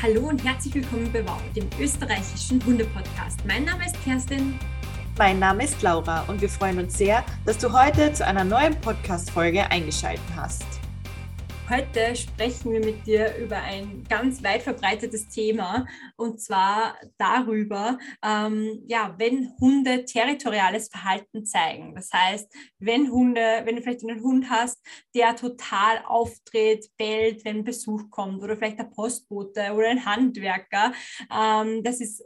Hallo und herzlich willkommen bei Wow, dem österreichischen Hunde-Podcast. Mein Name ist Kerstin. Mein Name ist Laura und wir freuen uns sehr, dass du heute zu einer neuen Podcast-Folge eingeschaltet hast. Heute sprechen wir mit dir über ein ganz weit verbreitetes Thema und zwar darüber, ähm, ja, wenn Hunde territoriales Verhalten zeigen. Das heißt, wenn Hunde, wenn du vielleicht einen Hund hast, der total auftritt, bellt, wenn Besuch kommt oder vielleicht der Postbote oder ein Handwerker, ähm, das ist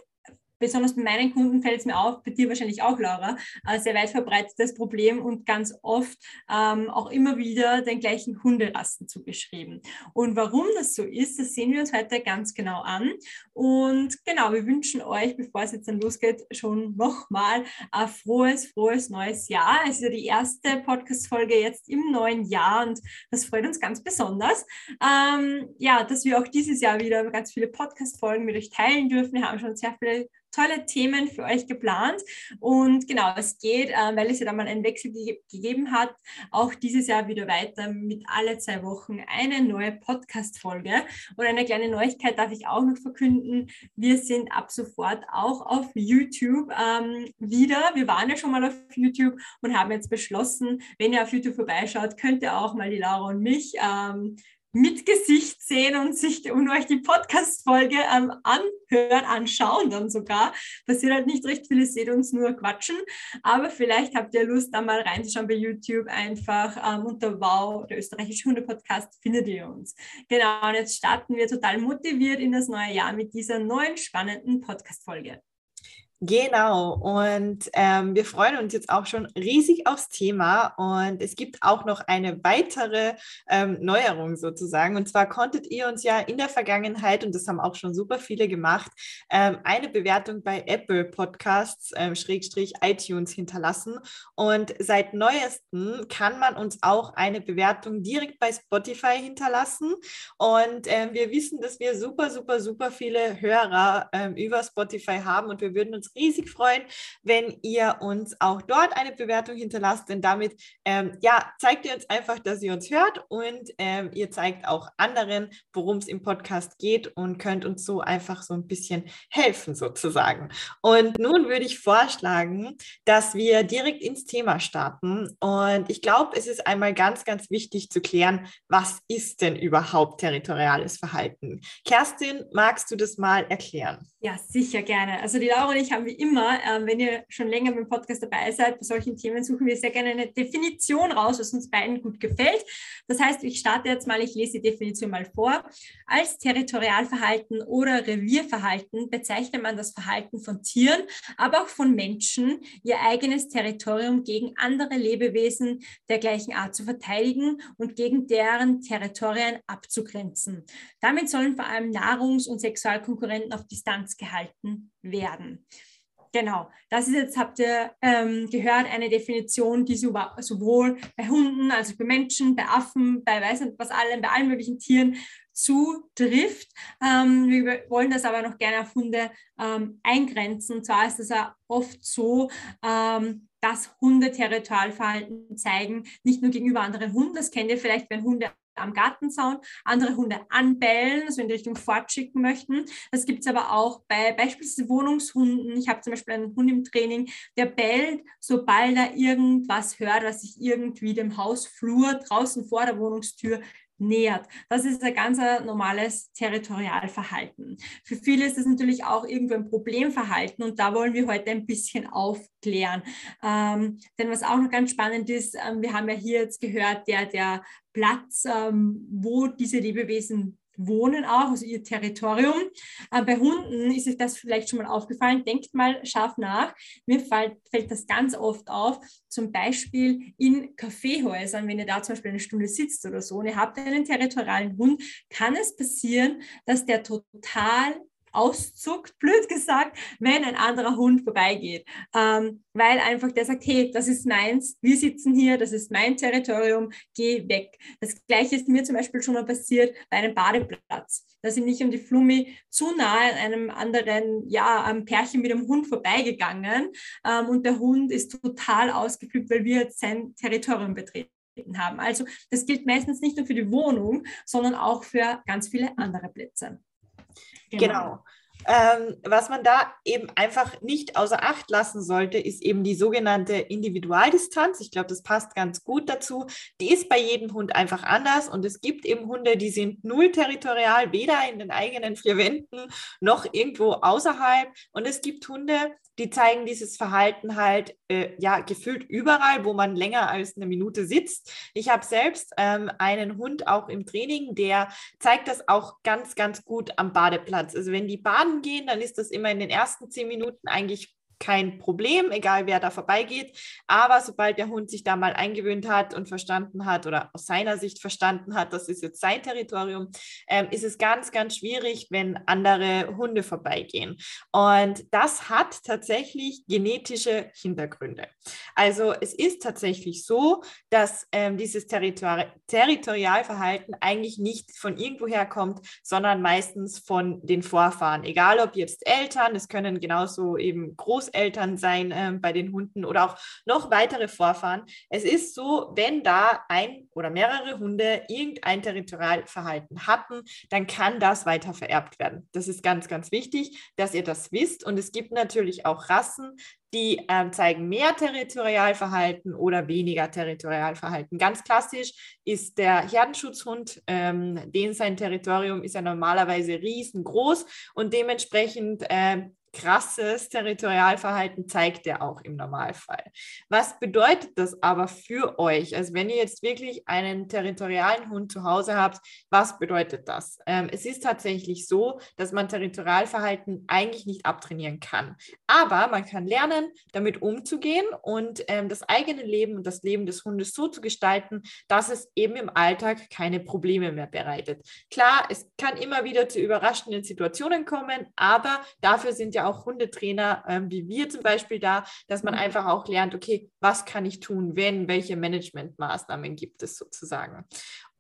besonders bei meinen Kunden fällt es mir auf, bei dir wahrscheinlich auch, Laura, äh, sehr weit verbreitetes Problem und ganz oft ähm, auch immer wieder den gleichen Hunderassen zugeschrieben. Und warum das so ist, das sehen wir uns heute ganz genau an. Und genau, wir wünschen euch, bevor es jetzt dann losgeht, schon nochmal ein frohes, frohes neues Jahr. Es ist ja die erste Podcast-Folge jetzt im neuen Jahr und das freut uns ganz besonders. Ähm, ja, dass wir auch dieses Jahr wieder ganz viele Podcast-Folgen mit euch teilen dürfen. Wir haben schon sehr viele tolle Themen für euch geplant. Und genau, es geht, äh, weil es ja dann mal einen Wechsel ge gegeben hat, auch dieses Jahr wieder weiter mit alle zwei Wochen eine neue Podcast-Folge. Und eine kleine Neuigkeit darf ich auch noch verkünden. Wir sind ab sofort auch auf YouTube ähm, wieder. Wir waren ja schon mal auf YouTube und haben jetzt beschlossen, wenn ihr auf YouTube vorbeischaut, könnt ihr auch mal die Laura und mich ähm, mit Gesicht sehen und sich und euch die Podcast-Folge ähm, anhören, anschauen dann sogar. Passiert halt nicht recht viel, ihr seht uns nur quatschen, aber vielleicht habt ihr Lust, da mal reinzuschauen bei YouTube einfach ähm, unter Wow, der österreichische Hunde-Podcast, findet ihr uns. Genau, und jetzt starten wir total motiviert in das neue Jahr mit dieser neuen spannenden Podcast-Folge. Genau, und ähm, wir freuen uns jetzt auch schon riesig aufs Thema und es gibt auch noch eine weitere ähm, Neuerung sozusagen. Und zwar konntet ihr uns ja in der Vergangenheit, und das haben auch schon super viele gemacht, ähm, eine Bewertung bei Apple Podcasts, ähm, Schrägstrich iTunes hinterlassen. Und seit neuestem kann man uns auch eine Bewertung direkt bei Spotify hinterlassen. Und ähm, wir wissen, dass wir super, super, super viele Hörer ähm, über Spotify haben und wir würden uns riesig freuen, wenn ihr uns auch dort eine Bewertung hinterlasst, denn damit ähm, ja, zeigt ihr uns einfach, dass ihr uns hört und ähm, ihr zeigt auch anderen, worum es im Podcast geht und könnt uns so einfach so ein bisschen helfen sozusagen. Und nun würde ich vorschlagen, dass wir direkt ins Thema starten und ich glaube, es ist einmal ganz, ganz wichtig zu klären, was ist denn überhaupt territoriales Verhalten? Kerstin, magst du das mal erklären? Ja, sicher gerne. Also die Laura und ich haben wie immer, ähm, wenn ihr schon länger beim Podcast dabei seid, bei solchen Themen suchen wir sehr gerne eine Definition raus, was uns beiden gut gefällt. Das heißt, ich starte jetzt mal, ich lese die Definition mal vor. Als Territorialverhalten oder Revierverhalten bezeichnet man das Verhalten von Tieren, aber auch von Menschen, ihr eigenes Territorium gegen andere Lebewesen der gleichen Art zu verteidigen und gegen deren Territorien abzugrenzen. Damit sollen vor allem Nahrungs- und Sexualkonkurrenten auf Distanz gehalten werden. Genau, das ist jetzt, habt ihr ähm, gehört, eine Definition, die sowohl bei Hunden, also bei Menschen, bei Affen, bei weiß nicht was allem, bei allen möglichen Tieren zutrifft. Ähm, wir wollen das aber noch gerne auf Hunde ähm, eingrenzen. Und zwar ist es ja oft so, ähm, dass Hunde Territorialverhalten zeigen, nicht nur gegenüber anderen Hunden, das kennt ihr vielleicht, wenn Hunde am Gartenzaun, andere Hunde anbellen, also in die Richtung fortschicken möchten. Das gibt es aber auch bei beispielsweise Wohnungshunden. Ich habe zum Beispiel einen Hund im Training, der bellt, sobald er irgendwas hört, was sich irgendwie dem Hausflur draußen vor der Wohnungstür nähert. Das ist ein ganz normales Territorialverhalten. Für viele ist das natürlich auch irgendwo ein Problemverhalten und da wollen wir heute ein bisschen aufklären. Ähm, denn was auch noch ganz spannend ist, ähm, wir haben ja hier jetzt gehört, der, der Platz, ähm, wo diese Lebewesen wohnen auch, also ihr Territorium. Äh, bei Hunden ist euch das vielleicht schon mal aufgefallen. Denkt mal scharf nach. Mir fällt, fällt das ganz oft auf, zum Beispiel in Kaffeehäusern, wenn ihr da zum Beispiel eine Stunde sitzt oder so und ihr habt einen territorialen Hund, kann es passieren, dass der total auszuckt, blöd gesagt, wenn ein anderer Hund vorbeigeht. Ähm, weil einfach der sagt, hey, das ist meins, wir sitzen hier, das ist mein Territorium, geh weg. Das gleiche ist mir zum Beispiel schon mal passiert bei einem Badeplatz. Da sind ich um die Flummi zu nahe an einem anderen, ja, am Pärchen mit dem Hund vorbeigegangen ähm, und der Hund ist total ausgeflippt, weil wir jetzt sein Territorium betreten haben. Also das gilt meistens nicht nur für die Wohnung, sondern auch für ganz viele andere Plätze. Genau. genau. Ähm, was man da eben einfach nicht außer Acht lassen sollte, ist eben die sogenannte Individualdistanz. Ich glaube, das passt ganz gut dazu. Die ist bei jedem Hund einfach anders und es gibt eben Hunde, die sind null territorial, weder in den eigenen vier Wänden noch irgendwo außerhalb. Und es gibt Hunde, die zeigen dieses Verhalten halt äh, ja gefühlt überall, wo man länger als eine Minute sitzt. Ich habe selbst ähm, einen Hund auch im Training, der zeigt das auch ganz, ganz gut am Badeplatz. Also wenn die baden gehen, dann ist das immer in den ersten zehn Minuten eigentlich kein Problem, egal wer da vorbeigeht. Aber sobald der Hund sich da mal eingewöhnt hat und verstanden hat oder aus seiner Sicht verstanden hat, das ist jetzt sein Territorium, ähm, ist es ganz, ganz schwierig, wenn andere Hunde vorbeigehen. Und das hat tatsächlich genetische Hintergründe. Also es ist tatsächlich so, dass ähm, dieses Territori Territorialverhalten eigentlich nicht von irgendwoher kommt, sondern meistens von den Vorfahren. Egal ob jetzt Eltern, es können genauso eben Großeltern, Großeltern sein äh, bei den Hunden oder auch noch weitere Vorfahren. Es ist so, wenn da ein oder mehrere Hunde irgendein Territorialverhalten hatten, dann kann das weiter vererbt werden. Das ist ganz, ganz wichtig, dass ihr das wisst. Und es gibt natürlich auch Rassen, die ähm, zeigen mehr Territorialverhalten oder weniger Territorialverhalten. Ganz klassisch ist der Herdenschutzhund, ähm, den sein Territorium ist ja normalerweise riesengroß und dementsprechend äh, krasses Territorialverhalten zeigt er auch im Normalfall. Was bedeutet das aber für euch? Also wenn ihr jetzt wirklich einen territorialen Hund zu Hause habt, was bedeutet das? Ähm, es ist tatsächlich so, dass man Territorialverhalten eigentlich nicht abtrainieren kann. Aber man kann lernen, damit umzugehen und ähm, das eigene Leben und das Leben des Hundes so zu gestalten, dass es eben im Alltag keine Probleme mehr bereitet. Klar, es kann immer wieder zu überraschenden Situationen kommen, aber dafür sind ja auch Hundetrainer ähm, wie wir zum Beispiel da, dass man mhm. einfach auch lernt, okay, was kann ich tun, wenn, welche Managementmaßnahmen gibt es sozusagen.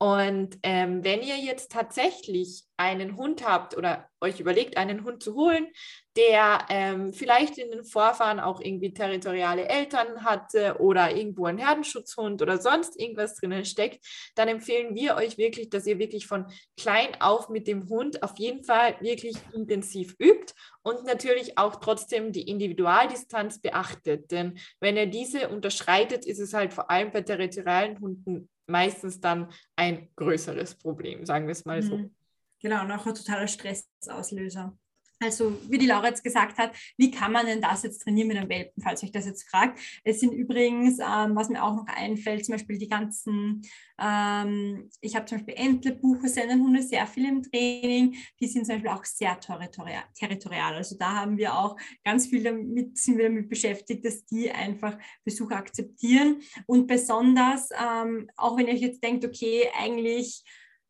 Und ähm, wenn ihr jetzt tatsächlich einen Hund habt oder euch überlegt, einen Hund zu holen, der ähm, vielleicht in den Vorfahren auch irgendwie territoriale Eltern hatte oder irgendwo einen Herdenschutzhund oder sonst irgendwas drinnen steckt, dann empfehlen wir euch wirklich, dass ihr wirklich von klein auf mit dem Hund auf jeden Fall wirklich intensiv übt und natürlich auch trotzdem die Individualdistanz beachtet. Denn wenn er diese unterschreitet, ist es halt vor allem bei territorialen Hunden meistens dann ein größeres Problem, sagen wir es mal so. Mhm. Genau, und auch ein totaler Stressauslöser. Also, wie die Laura jetzt gesagt hat, wie kann man denn das jetzt trainieren mit einem Welpen, falls euch das jetzt fragt. Es sind übrigens, ähm, was mir auch noch einfällt, zum Beispiel die ganzen, ähm, ich habe zum Beispiel Entlebuche, Sennenhunde, sehr viel im Training, die sind zum Beispiel auch sehr territorial. territorial. Also da haben wir auch ganz viel damit, sind wir damit beschäftigt, dass die einfach Besucher akzeptieren. Und besonders, ähm, auch wenn ihr euch jetzt denkt, okay, eigentlich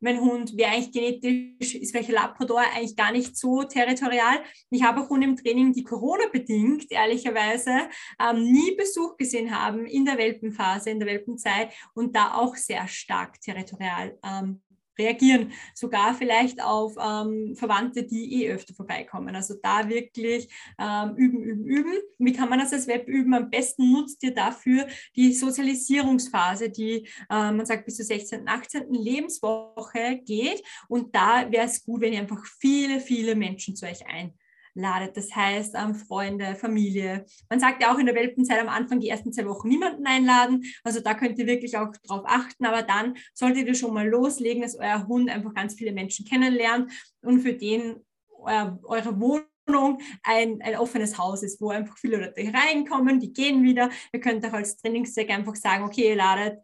mein Hund wäre eigentlich genetisch, ist welcher Labrador eigentlich gar nicht so territorial. Ich habe auch Hunde im Training, die Corona-bedingt, ehrlicherweise, ähm, nie Besuch gesehen haben in der Welpenphase, in der Welpenzeit und da auch sehr stark territorial ähm, reagieren, sogar vielleicht auf ähm, Verwandte, die eh öfter vorbeikommen. Also da wirklich ähm, üben, üben, üben. Wie kann man das als Web üben? Am besten nutzt ihr dafür die Sozialisierungsphase, die äh, man sagt bis zur 16., 18. Lebenswoche geht. Und da wäre es gut, wenn ihr einfach viele, viele Menschen zu euch ein ladet. Das heißt, ähm, Freunde, Familie. Man sagt ja auch in der Welpenzeit am Anfang die ersten zwei Wochen niemanden einladen. Also da könnt ihr wirklich auch drauf achten. Aber dann solltet ihr schon mal loslegen, dass euer Hund einfach ganz viele Menschen kennenlernt und für den euer, eure Wohnung ein, ein offenes Haus ist, wo einfach viele Leute reinkommen, die gehen wieder. Ihr könnt auch als Trainingszweck einfach sagen, okay, ihr ladet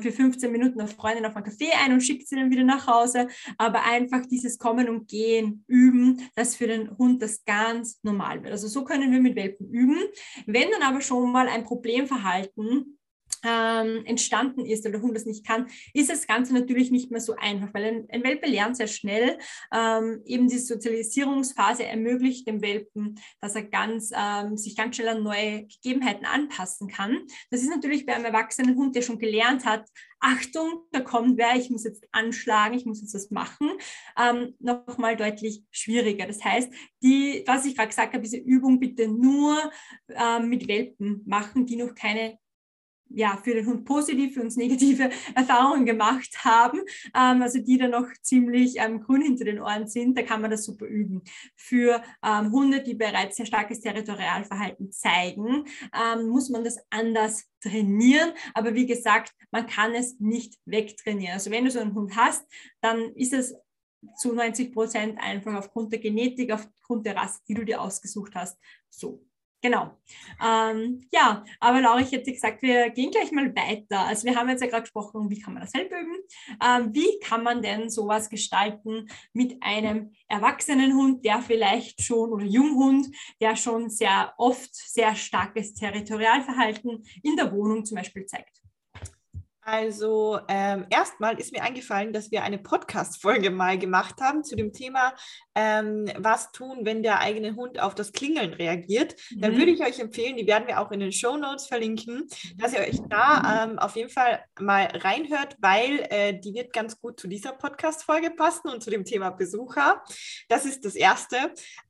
für 15 Minuten auf Freundin auf ein Café ein und schickt sie dann wieder nach Hause. Aber einfach dieses Kommen und Gehen üben, dass für den Hund das ganz normal wird. Also so können wir mit Welpen üben. Wenn dann aber schon mal ein Problemverhalten ähm, entstanden ist oder der Hund das nicht kann, ist das Ganze natürlich nicht mehr so einfach, weil ein, ein Welpe lernt sehr schnell. Ähm, eben die Sozialisierungsphase ermöglicht dem Welpen, dass er ganz, ähm, sich ganz schnell an neue Gegebenheiten anpassen kann. Das ist natürlich bei einem erwachsenen Hund, der schon gelernt hat, Achtung, da kommt wer, ich muss jetzt anschlagen, ich muss jetzt was machen, ähm, nochmal deutlich schwieriger. Das heißt, die, was ich gerade gesagt habe, diese Übung bitte nur ähm, mit Welpen machen, die noch keine ja, für den Hund positiv, für uns negative Erfahrungen gemacht haben, ähm, also die dann noch ziemlich ähm, grün hinter den Ohren sind, da kann man das super üben. Für ähm, Hunde, die bereits sehr starkes Territorialverhalten zeigen, ähm, muss man das anders trainieren. Aber wie gesagt, man kann es nicht wegtrainieren. Also wenn du so einen Hund hast, dann ist es zu 90 Prozent einfach aufgrund der Genetik, aufgrund der Rasse, die du dir ausgesucht hast, so. Genau. Ähm, ja, aber Laura, ich hätte gesagt, wir gehen gleich mal weiter. Also wir haben jetzt ja gerade gesprochen, wie kann man das selber üben? Ähm, wie kann man denn sowas gestalten mit einem erwachsenen Hund, der vielleicht schon, oder Junghund, der schon sehr oft sehr starkes Territorialverhalten in der Wohnung zum Beispiel zeigt? Also ähm, erstmal ist mir eingefallen, dass wir eine Podcast-Folge mal gemacht haben zu dem Thema, ähm, was tun, wenn der eigene Hund auf das Klingeln reagiert. Mhm. Dann würde ich euch empfehlen, die werden wir auch in den Show Notes verlinken, dass ihr euch da ähm, auf jeden Fall mal reinhört, weil äh, die wird ganz gut zu dieser Podcast-Folge passen und zu dem Thema Besucher. Das ist das Erste.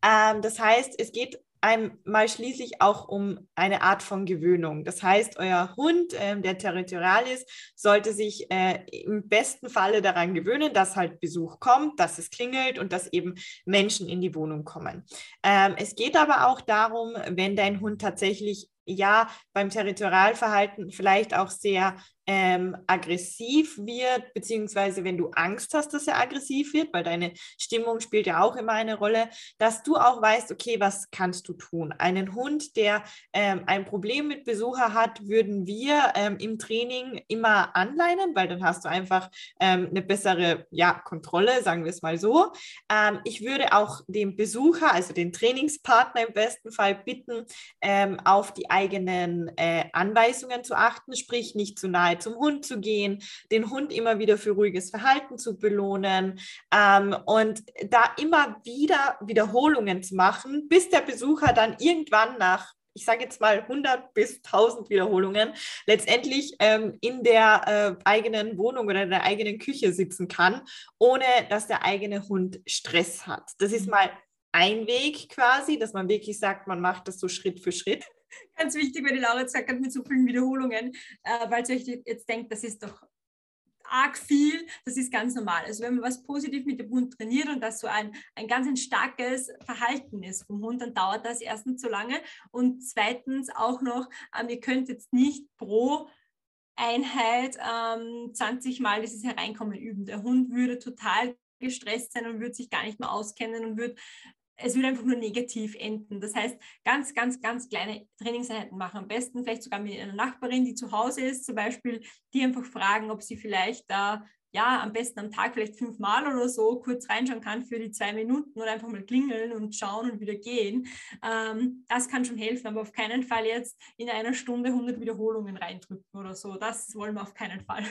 Ähm, das heißt, es geht einmal schließlich auch um eine Art von Gewöhnung. Das heißt, euer Hund, äh, der territorial ist, sollte sich äh, im besten Falle daran gewöhnen, dass halt Besuch kommt, dass es klingelt und dass eben Menschen in die Wohnung kommen. Ähm, es geht aber auch darum, wenn dein Hund tatsächlich ja beim Territorialverhalten vielleicht auch sehr ähm, aggressiv wird, beziehungsweise wenn du Angst hast, dass er aggressiv wird, weil deine Stimmung spielt ja auch immer eine Rolle, dass du auch weißt, okay, was kannst du tun? Einen Hund, der ähm, ein Problem mit Besucher hat, würden wir ähm, im Training immer anleinen, weil dann hast du einfach ähm, eine bessere ja, Kontrolle, sagen wir es mal so. Ähm, ich würde auch den Besucher, also den Trainingspartner im besten Fall bitten, ähm, auf die eigenen äh, Anweisungen zu achten, sprich nicht zu nahe zum Hund zu gehen, den Hund immer wieder für ruhiges Verhalten zu belohnen ähm, und da immer wieder Wiederholungen zu machen, bis der Besucher dann irgendwann nach ich sage jetzt mal 100 bis 1000 Wiederholungen, letztendlich ähm, in der äh, eigenen Wohnung oder in der eigenen Küche sitzen kann, ohne dass der eigene Hund Stress hat. Das ist mhm. mal ein Weg quasi, dass man wirklich sagt, man macht das so Schritt für Schritt. Ganz wichtig, weil die Laura jetzt sagt, mit so vielen Wiederholungen, äh, weil sie euch jetzt denkt, das ist doch arg viel, das ist ganz normal. Also wenn man was positiv mit dem Hund trainiert und das so ein, ein ganz ein starkes Verhalten ist vom Hund, dann dauert das erstens zu lange und zweitens auch noch, ähm, ihr könnt jetzt nicht pro Einheit ähm, 20 Mal dieses Hereinkommen üben. Der Hund würde total gestresst sein und würde sich gar nicht mehr auskennen und würde es würde einfach nur negativ enden. Das heißt, ganz, ganz, ganz kleine Trainingseinheiten machen. Am besten vielleicht sogar mit einer Nachbarin, die zu Hause ist, zum Beispiel, die einfach fragen, ob sie vielleicht da ja, am besten am Tag vielleicht fünfmal oder so kurz reinschauen kann für die zwei Minuten oder einfach mal klingeln und schauen und wieder gehen. Ähm, das kann schon helfen, aber auf keinen Fall jetzt in einer Stunde 100 Wiederholungen reindrücken oder so. Das wollen wir auf keinen Fall.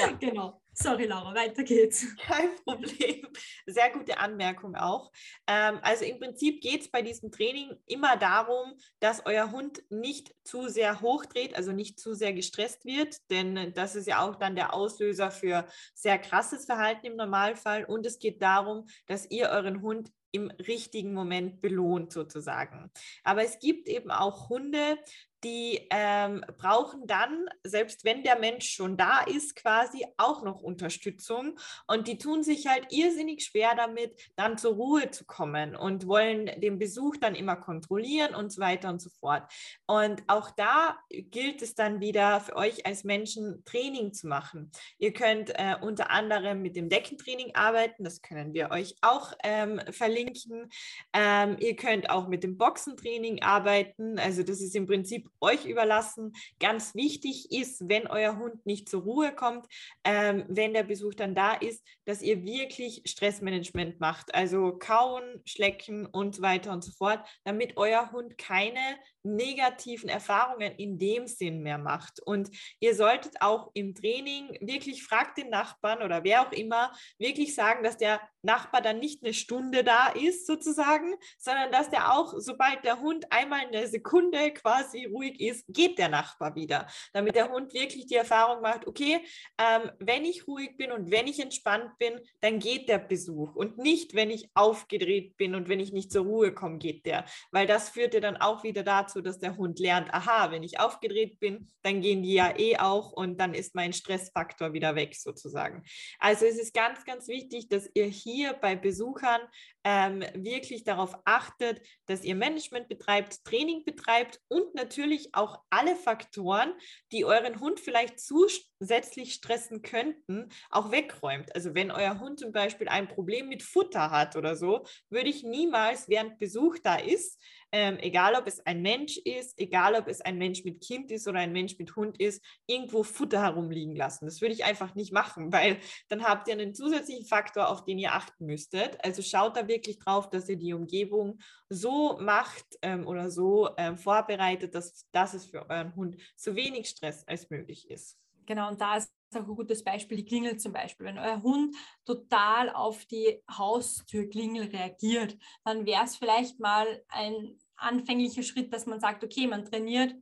Ja. genau. Sorry, Laura, weiter geht's. Kein Problem. Sehr gute Anmerkung auch. Ähm, also im Prinzip geht es bei diesem Training immer darum, dass euer Hund nicht zu sehr hochdreht, also nicht zu sehr gestresst wird, denn das ist ja auch dann der Auslöser für sehr krasses Verhalten im Normalfall. Und es geht darum, dass ihr euren Hund im richtigen Moment belohnt sozusagen. Aber es gibt eben auch Hunde, die ähm, brauchen dann, selbst wenn der Mensch schon da ist, quasi auch noch Unterstützung. Und die tun sich halt irrsinnig schwer damit, dann zur Ruhe zu kommen und wollen den Besuch dann immer kontrollieren und so weiter und so fort. Und auch da gilt es dann wieder für euch als Menschen Training zu machen. Ihr könnt äh, unter anderem mit dem Deckentraining arbeiten, das können wir euch auch ähm, verlinken. Ähm, ihr könnt auch mit dem Boxentraining arbeiten. Also das ist im Prinzip euch überlassen. Ganz wichtig ist, wenn euer Hund nicht zur Ruhe kommt, ähm, wenn der Besuch dann da ist, dass ihr wirklich Stressmanagement macht. Also kauen, schlecken und so weiter und so fort, damit euer Hund keine negativen Erfahrungen in dem Sinn mehr macht. Und ihr solltet auch im Training wirklich, fragt den Nachbarn oder wer auch immer, wirklich sagen, dass der Nachbar dann nicht eine Stunde da ist sozusagen, sondern dass der auch, sobald der Hund einmal eine Sekunde quasi ruhig ruhig ist, geht der Nachbar wieder. Damit der Hund wirklich die Erfahrung macht, okay, ähm, wenn ich ruhig bin und wenn ich entspannt bin, dann geht der Besuch. Und nicht, wenn ich aufgedreht bin und wenn ich nicht zur Ruhe komme, geht der. Weil das führt ja dann auch wieder dazu, dass der Hund lernt, aha, wenn ich aufgedreht bin, dann gehen die ja eh auch und dann ist mein Stressfaktor wieder weg sozusagen. Also es ist ganz, ganz wichtig, dass ihr hier bei Besuchern ähm, wirklich darauf achtet, dass ihr Management betreibt, Training betreibt und natürlich auch alle Faktoren, die euren Hund vielleicht zusätzlich stressen könnten, auch wegräumt. Also wenn euer Hund zum Beispiel ein Problem mit Futter hat oder so, würde ich niemals während Besuch da ist, ähm, egal ob es ein Mensch ist, egal ob es ein Mensch mit Kind ist oder ein Mensch mit Hund ist, irgendwo Futter herumliegen lassen. Das würde ich einfach nicht machen, weil dann habt ihr einen zusätzlichen Faktor, auf den ihr achten müsstet. Also schaut da wirklich drauf, dass ihr die Umgebung so macht ähm, oder so ähm, vorbereitet, dass, dass es für euren Hund so wenig Stress als möglich ist. Genau, und da ist auch ein gutes Beispiel, die Klingel zum Beispiel. Wenn euer Hund total auf die Haustürklingel reagiert, dann wäre es vielleicht mal ein anfänglicher Schritt, dass man sagt, okay, man trainiert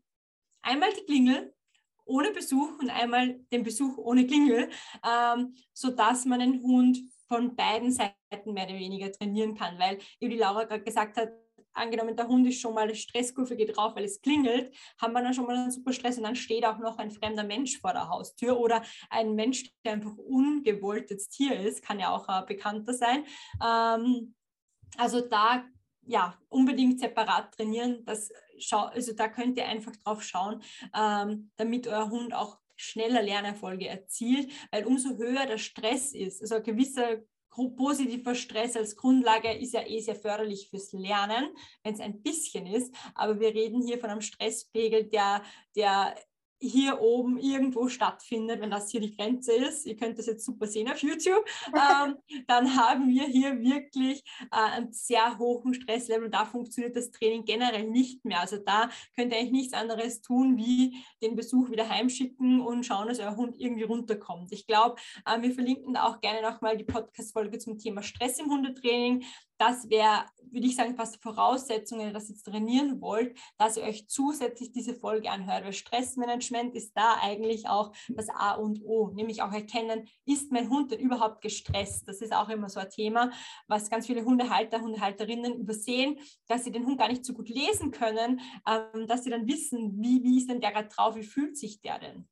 einmal die Klingel ohne Besuch und einmal den Besuch ohne Klingel, ähm, sodass man den Hund von beiden Seiten mehr oder weniger trainieren kann. Weil, wie die Laura gerade gesagt hat, angenommen, der Hund ist schon mal, die Stresskurve geht drauf, weil es klingelt, haben wir dann schon mal einen super Stress und dann steht auch noch ein fremder Mensch vor der Haustür oder ein Mensch, der einfach ungewollt jetzt hier ist, kann ja auch ein Bekannter sein. Ähm, also da ja, unbedingt separat trainieren. Das schau, also da könnt ihr einfach drauf schauen, ähm, damit euer Hund auch schneller Lernerfolge erzielt, weil umso höher der Stress ist, also ein gewisser positiver Stress als Grundlage ist ja eh sehr förderlich fürs Lernen, wenn es ein bisschen ist. Aber wir reden hier von einem Stresspegel, der, der hier oben irgendwo stattfindet, wenn das hier die Grenze ist, ihr könnt das jetzt super sehen auf YouTube, ähm, dann haben wir hier wirklich äh, einen sehr hohen Stresslevel. Da funktioniert das Training generell nicht mehr. Also da könnt ihr eigentlich nichts anderes tun, wie den Besuch wieder heimschicken und schauen, dass euer Hund irgendwie runterkommt. Ich glaube, äh, wir verlinken da auch gerne nochmal die Podcast-Folge zum Thema Stress im Hundetraining das wäre, würde ich sagen, fast Voraussetzungen, wenn ihr das jetzt trainieren wollt, dass ihr euch zusätzlich diese Folge anhört. Weil Stressmanagement ist da eigentlich auch das A und O, nämlich auch erkennen, ist mein Hund denn überhaupt gestresst? Das ist auch immer so ein Thema, was ganz viele Hundehalter, Hundehalterinnen übersehen, dass sie den Hund gar nicht so gut lesen können, ähm, dass sie dann wissen, wie, wie ist denn der gerade drauf, wie fühlt sich der denn?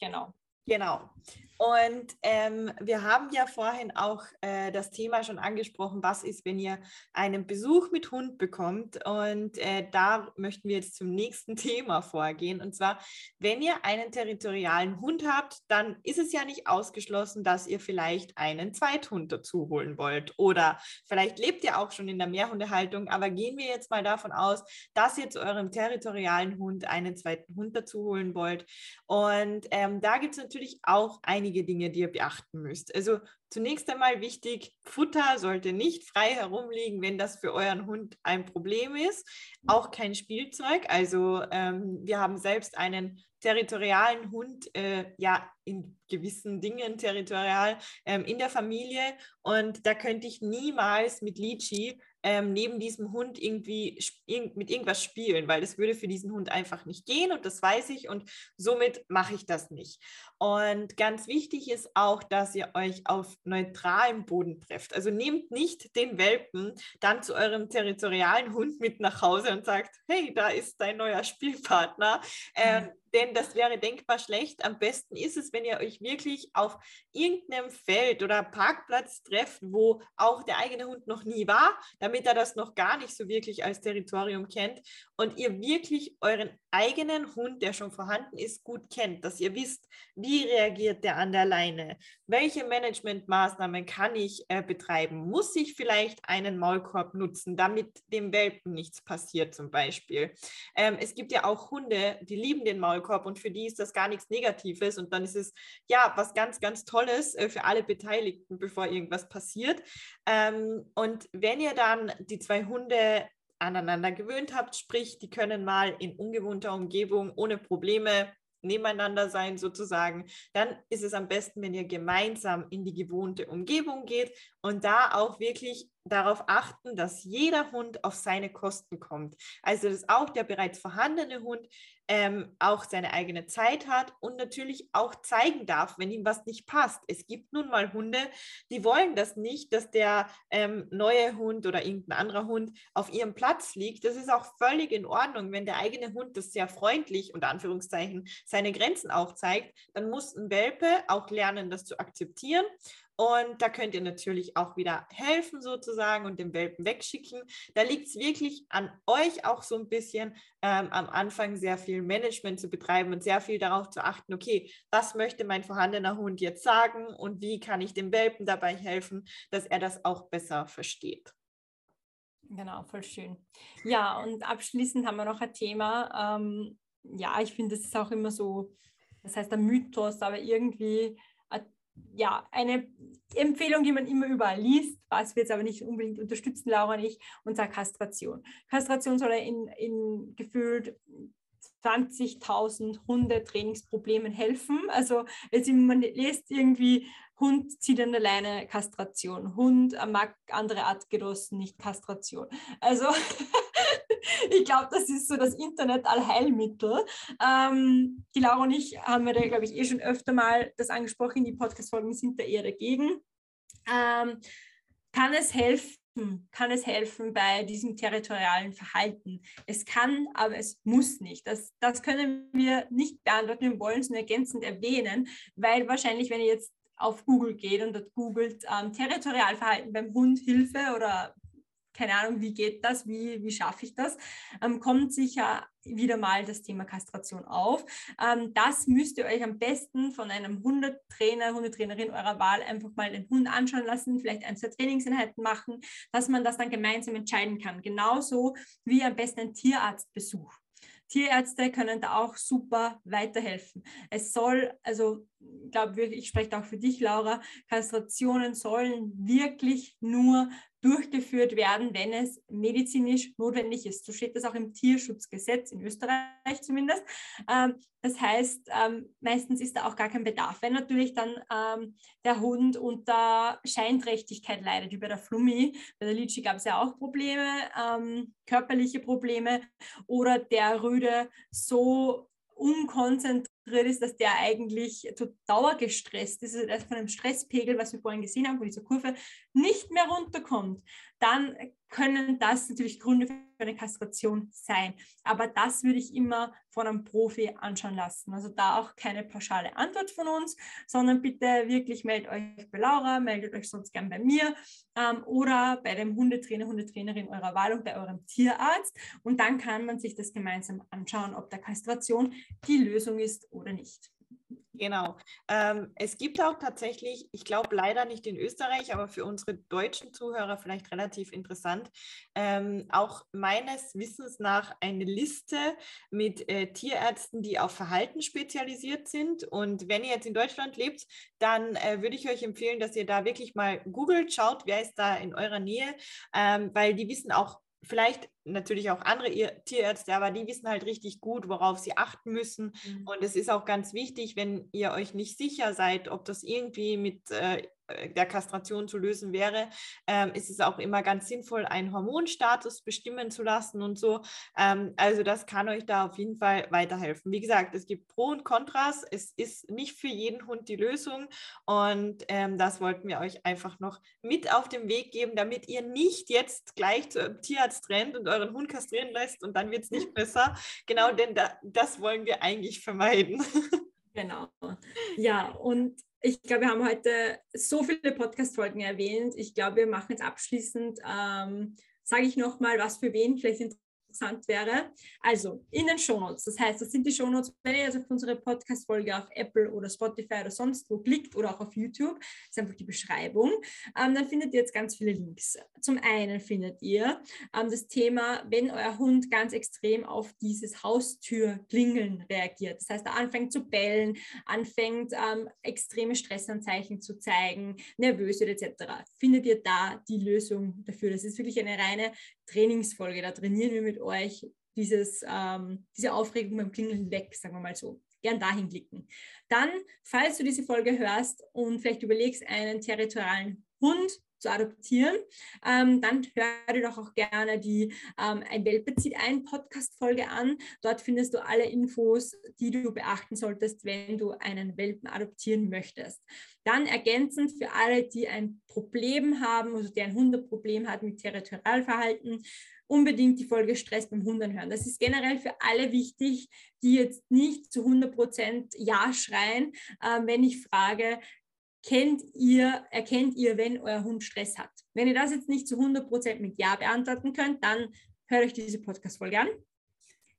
Genau. Genau. Und ähm, wir haben ja vorhin auch äh, das Thema schon angesprochen, was ist, wenn ihr einen Besuch mit Hund bekommt. Und äh, da möchten wir jetzt zum nächsten Thema vorgehen. Und zwar, wenn ihr einen territorialen Hund habt, dann ist es ja nicht ausgeschlossen, dass ihr vielleicht einen Zweithund dazu holen wollt. Oder vielleicht lebt ihr auch schon in der Mehrhundehaltung, aber gehen wir jetzt mal davon aus, dass ihr zu eurem territorialen Hund einen zweiten Hund dazu holen wollt. Und ähm, da gibt es natürlich auch einige einige Dinge, die ihr beachten müsst. Also zunächst einmal wichtig, Futter sollte nicht frei herumliegen, wenn das für euren Hund ein Problem ist. Auch kein Spielzeug. Also ähm, wir haben selbst einen territorialen Hund, äh, ja, in gewissen Dingen territorial ähm, in der Familie. Und da könnte ich niemals mit Litchi ähm, neben diesem Hund irgendwie mit irgendwas spielen, weil das würde für diesen Hund einfach nicht gehen und das weiß ich und somit mache ich das nicht. Und ganz wichtig ist auch, dass ihr euch auf neutralem Boden trefft. Also nehmt nicht den Welpen dann zu eurem territorialen Hund mit nach Hause und sagt, hey, da ist dein neuer Spielpartner. Ähm, denn das wäre denkbar schlecht. Am besten ist es, wenn ihr euch wirklich auf irgendeinem Feld oder Parkplatz trefft, wo auch der eigene Hund noch nie war, damit er das noch gar nicht so wirklich als Territorium kennt und ihr wirklich euren eigenen Hund, der schon vorhanden ist, gut kennt, dass ihr wisst, wie reagiert der an der Leine, welche Managementmaßnahmen kann ich äh, betreiben, muss ich vielleicht einen Maulkorb nutzen, damit dem Welpen nichts passiert zum Beispiel. Ähm, es gibt ja auch Hunde, die lieben den Maulkorb und für die ist das gar nichts Negatives und dann ist es ja was ganz, ganz Tolles äh, für alle Beteiligten, bevor irgendwas passiert. Ähm, und wenn ihr dann die zwei Hunde aneinander gewöhnt habt, sprich, die können mal in ungewohnter Umgebung ohne Probleme nebeneinander sein sozusagen, dann ist es am besten, wenn ihr gemeinsam in die gewohnte Umgebung geht und da auch wirklich darauf achten, dass jeder Hund auf seine Kosten kommt. Also dass auch der bereits vorhandene Hund ähm, auch seine eigene Zeit hat und natürlich auch zeigen darf, wenn ihm was nicht passt. Es gibt nun mal Hunde, die wollen das nicht, dass der ähm, neue Hund oder irgendein anderer Hund auf ihrem Platz liegt. Das ist auch völlig in Ordnung, wenn der eigene Hund das sehr freundlich, unter Anführungszeichen, seine Grenzen aufzeigt, dann muss ein Welpe auch lernen, das zu akzeptieren und da könnt ihr natürlich auch wieder helfen sozusagen und den Welpen wegschicken. Da liegt es wirklich an euch auch so ein bisschen ähm, am Anfang sehr viel Management zu betreiben und sehr viel darauf zu achten, okay, was möchte mein vorhandener Hund jetzt sagen und wie kann ich dem Welpen dabei helfen, dass er das auch besser versteht. Genau, voll schön. Ja, und abschließend haben wir noch ein Thema. Ähm, ja, ich finde, das ist auch immer so, das heißt ein Mythos, aber irgendwie ja, eine Empfehlung, die man immer überall liest, was wir jetzt aber nicht unbedingt unterstützen, Laura und ich, und zwar Kastration. Kastration soll in, in gefühlt 20.000 Hundetrainingsproblemen helfen. Also jetzt, man liest irgendwie, Hund zieht an der Leine, Kastration. Hund mag andere Artgenossen, nicht Kastration. Also ich glaube, das ist so das Internet-Allheilmittel. Ähm, die Laura und ich haben wir da, glaube ich, eh schon öfter mal das angesprochen. Die Podcast-Folgen sind da eher dagegen. Ähm, kann es helfen? kann es helfen bei diesem territorialen Verhalten. Es kann, aber es muss nicht. Das, das können wir nicht beantworten, wir wollen es nur ergänzend erwähnen, weil wahrscheinlich, wenn ihr jetzt auf Google geht und dort googelt ähm, Territorialverhalten beim Hund Hilfe oder keine Ahnung, wie geht das, wie, wie schaffe ich das, ähm, kommt sicher wieder mal das Thema Kastration auf. Ähm, das müsst ihr euch am besten von einem Hundetrainer, Hundetrainerin eurer Wahl einfach mal den Hund anschauen lassen, vielleicht ein, zwei Trainingseinheiten machen, dass man das dann gemeinsam entscheiden kann. Genauso wie am besten ein Tierarztbesuch. Tierärzte können da auch super weiterhelfen. Es soll, also ich glaube, ich spreche auch für dich, Laura, Kastrationen sollen wirklich nur durchgeführt werden, wenn es medizinisch notwendig ist. So steht das auch im Tierschutzgesetz, in Österreich zumindest. Ähm, das heißt, ähm, meistens ist da auch gar kein Bedarf. Wenn natürlich dann ähm, der Hund unter Scheinträchtigkeit leidet, wie bei der Flummi, bei der Litschi gab es ja auch Probleme, körperliche Probleme, oder der Rüde so unkonzentriert ist, dass der eigentlich dauergestresst ist, also von dem Stresspegel, was wir vorhin gesehen haben, von dieser Kurve, nicht mehr runterkommt, dann können das natürlich Gründe für eine Kastration sein. Aber das würde ich immer von einem Profi anschauen lassen. Also da auch keine pauschale Antwort von uns, sondern bitte wirklich meldet euch bei Laura, meldet euch sonst gern bei mir ähm, oder bei dem Hundetrainer, Hundetrainerin eurer Wahl und bei eurem Tierarzt. Und dann kann man sich das gemeinsam anschauen, ob der Kastration die Lösung ist oder nicht. Genau. Ähm, es gibt auch tatsächlich, ich glaube leider nicht in Österreich, aber für unsere deutschen Zuhörer vielleicht relativ interessant, ähm, auch meines Wissens nach eine Liste mit äh, Tierärzten, die auf Verhalten spezialisiert sind. Und wenn ihr jetzt in Deutschland lebt, dann äh, würde ich euch empfehlen, dass ihr da wirklich mal googelt, schaut, wer ist da in eurer Nähe, ähm, weil die wissen auch vielleicht natürlich auch andere Tierärzte, aber die wissen halt richtig gut, worauf sie achten müssen. Mhm. Und es ist auch ganz wichtig, wenn ihr euch nicht sicher seid, ob das irgendwie mit äh, der Kastration zu lösen wäre, ähm, ist es auch immer ganz sinnvoll, einen Hormonstatus bestimmen zu lassen und so. Ähm, also das kann euch da auf jeden Fall weiterhelfen. Wie gesagt, es gibt Pro und Kontras. Es ist nicht für jeden Hund die Lösung und ähm, das wollten wir euch einfach noch mit auf den Weg geben, damit ihr nicht jetzt gleich zum Tierarzt rennt und euren Hund kastrieren lässt und dann wird es nicht besser. Genau, denn da, das wollen wir eigentlich vermeiden. Genau. Ja, und ich glaube, wir haben heute so viele Podcast-Folgen erwähnt. Ich glaube, wir machen jetzt abschließend, ähm, sage ich nochmal, was für wen vielleicht interessant wäre. Also in den Shownotes, das heißt, das sind die Shownotes, wenn ihr jetzt auf unsere Podcast-Folge auf Apple oder Spotify oder sonst wo klickt oder auch auf YouTube, ist einfach die Beschreibung, ähm, dann findet ihr jetzt ganz viele Links. Zum einen findet ihr ähm, das Thema, wenn euer Hund ganz extrem auf dieses Haustürklingeln reagiert. Das heißt, er anfängt zu bellen, anfängt ähm, extreme Stressanzeichen zu zeigen, nervös wird etc. Findet ihr da die Lösung dafür? Das ist wirklich eine reine Trainingsfolge. Da trainieren wir mit euch dieses, ähm, diese Aufregung beim Klingeln weg, sagen wir mal so. Gern dahin klicken. Dann, falls du diese Folge hörst und vielleicht überlegst, einen territorialen Hund zu adoptieren, ähm, dann hör dir doch auch gerne die ähm, Ein Welpe zieht ein Podcast-Folge an. Dort findest du alle Infos, die du beachten solltest, wenn du einen Welpen adoptieren möchtest. Dann ergänzend für alle, die ein Problem haben, also der ein Hundeproblem hat mit Territorialverhalten, unbedingt die Folge Stress beim Hund anhören. Das ist generell für alle wichtig, die jetzt nicht zu 100 Prozent Ja schreien, äh, wenn ich frage, kennt ihr, erkennt ihr, wenn euer Hund Stress hat? Wenn ihr das jetzt nicht zu 100% mit Ja beantworten könnt, dann hört euch diese Podcast-Folge an.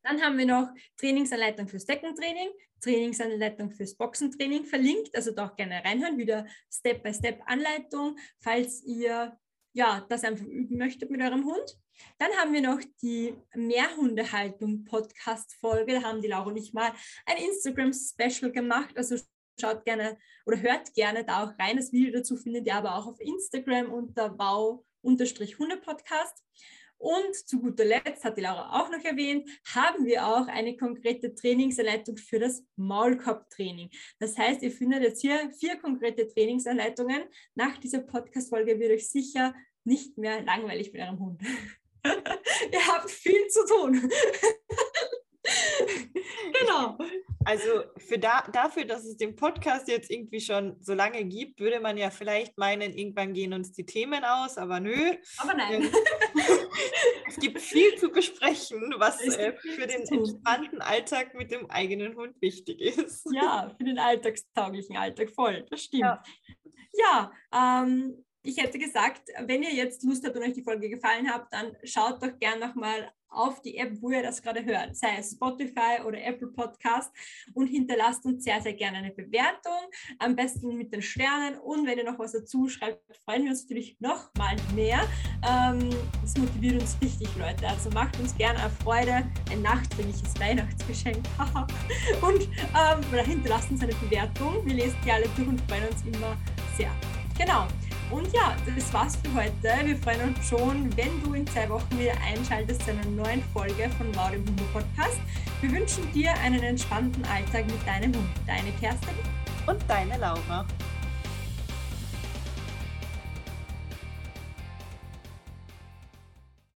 Dann haben wir noch Trainingsanleitung fürs Deckentraining, Trainingsanleitung fürs Boxentraining verlinkt, also doch gerne reinhören, wieder Step-by-Step-Anleitung, falls ihr ja, das einfach üben möchtet mit eurem Hund. Dann haben wir noch die Mehrhundehaltung Podcast-Folge. Da haben die Laura und ich mal ein Instagram-Special gemacht. Also schaut gerne oder hört gerne da auch rein. Das Video dazu findet ihr aber auch auf Instagram unter wow-hunde-podcast. Und zu guter Letzt, hat die Laura auch noch erwähnt, haben wir auch eine konkrete Trainingsanleitung für das Maulkorb-Training. Das heißt, ihr findet jetzt hier vier konkrete Trainingsanleitungen. Nach dieser Podcast-Folge wird euch sicher nicht mehr langweilig mit eurem Hund. ihr habt viel zu tun. genau. Also für da, dafür, dass es den Podcast jetzt irgendwie schon so lange gibt, würde man ja vielleicht meinen, irgendwann gehen uns die Themen aus, aber nö. Aber nein. Ähm, es gibt viel zu besprechen, was äh, für den entspannten Alltag mit dem eigenen Hund wichtig ist. Ja, für den alltagstauglichen Alltag voll, das stimmt. Ja, ja ähm, ich hätte gesagt, wenn ihr jetzt Lust habt und euch die Folge gefallen hat, dann schaut doch gern nochmal auf die App, wo ihr das gerade hört, sei es Spotify oder Apple Podcast und hinterlasst uns sehr, sehr gerne eine Bewertung, am besten mit den Sternen. Und wenn ihr noch was dazu schreibt, freuen wir uns natürlich noch mal mehr. Ähm, das motiviert uns richtig, Leute, also macht uns gerne eine Freude, ein nachträgliches Weihnachtsgeschenk. Und ähm, hinterlasst uns eine Bewertung, wir lesen die alle durch und freuen uns immer sehr. Genau. Und ja, das war's für heute. Wir freuen uns schon, wenn du in zwei Wochen wieder einschaltest zu einer neuen Folge von Wow, dem Hunde Podcast. Wir wünschen dir einen entspannten Alltag mit deinem Hund. Deine Kerstin und deine Laura.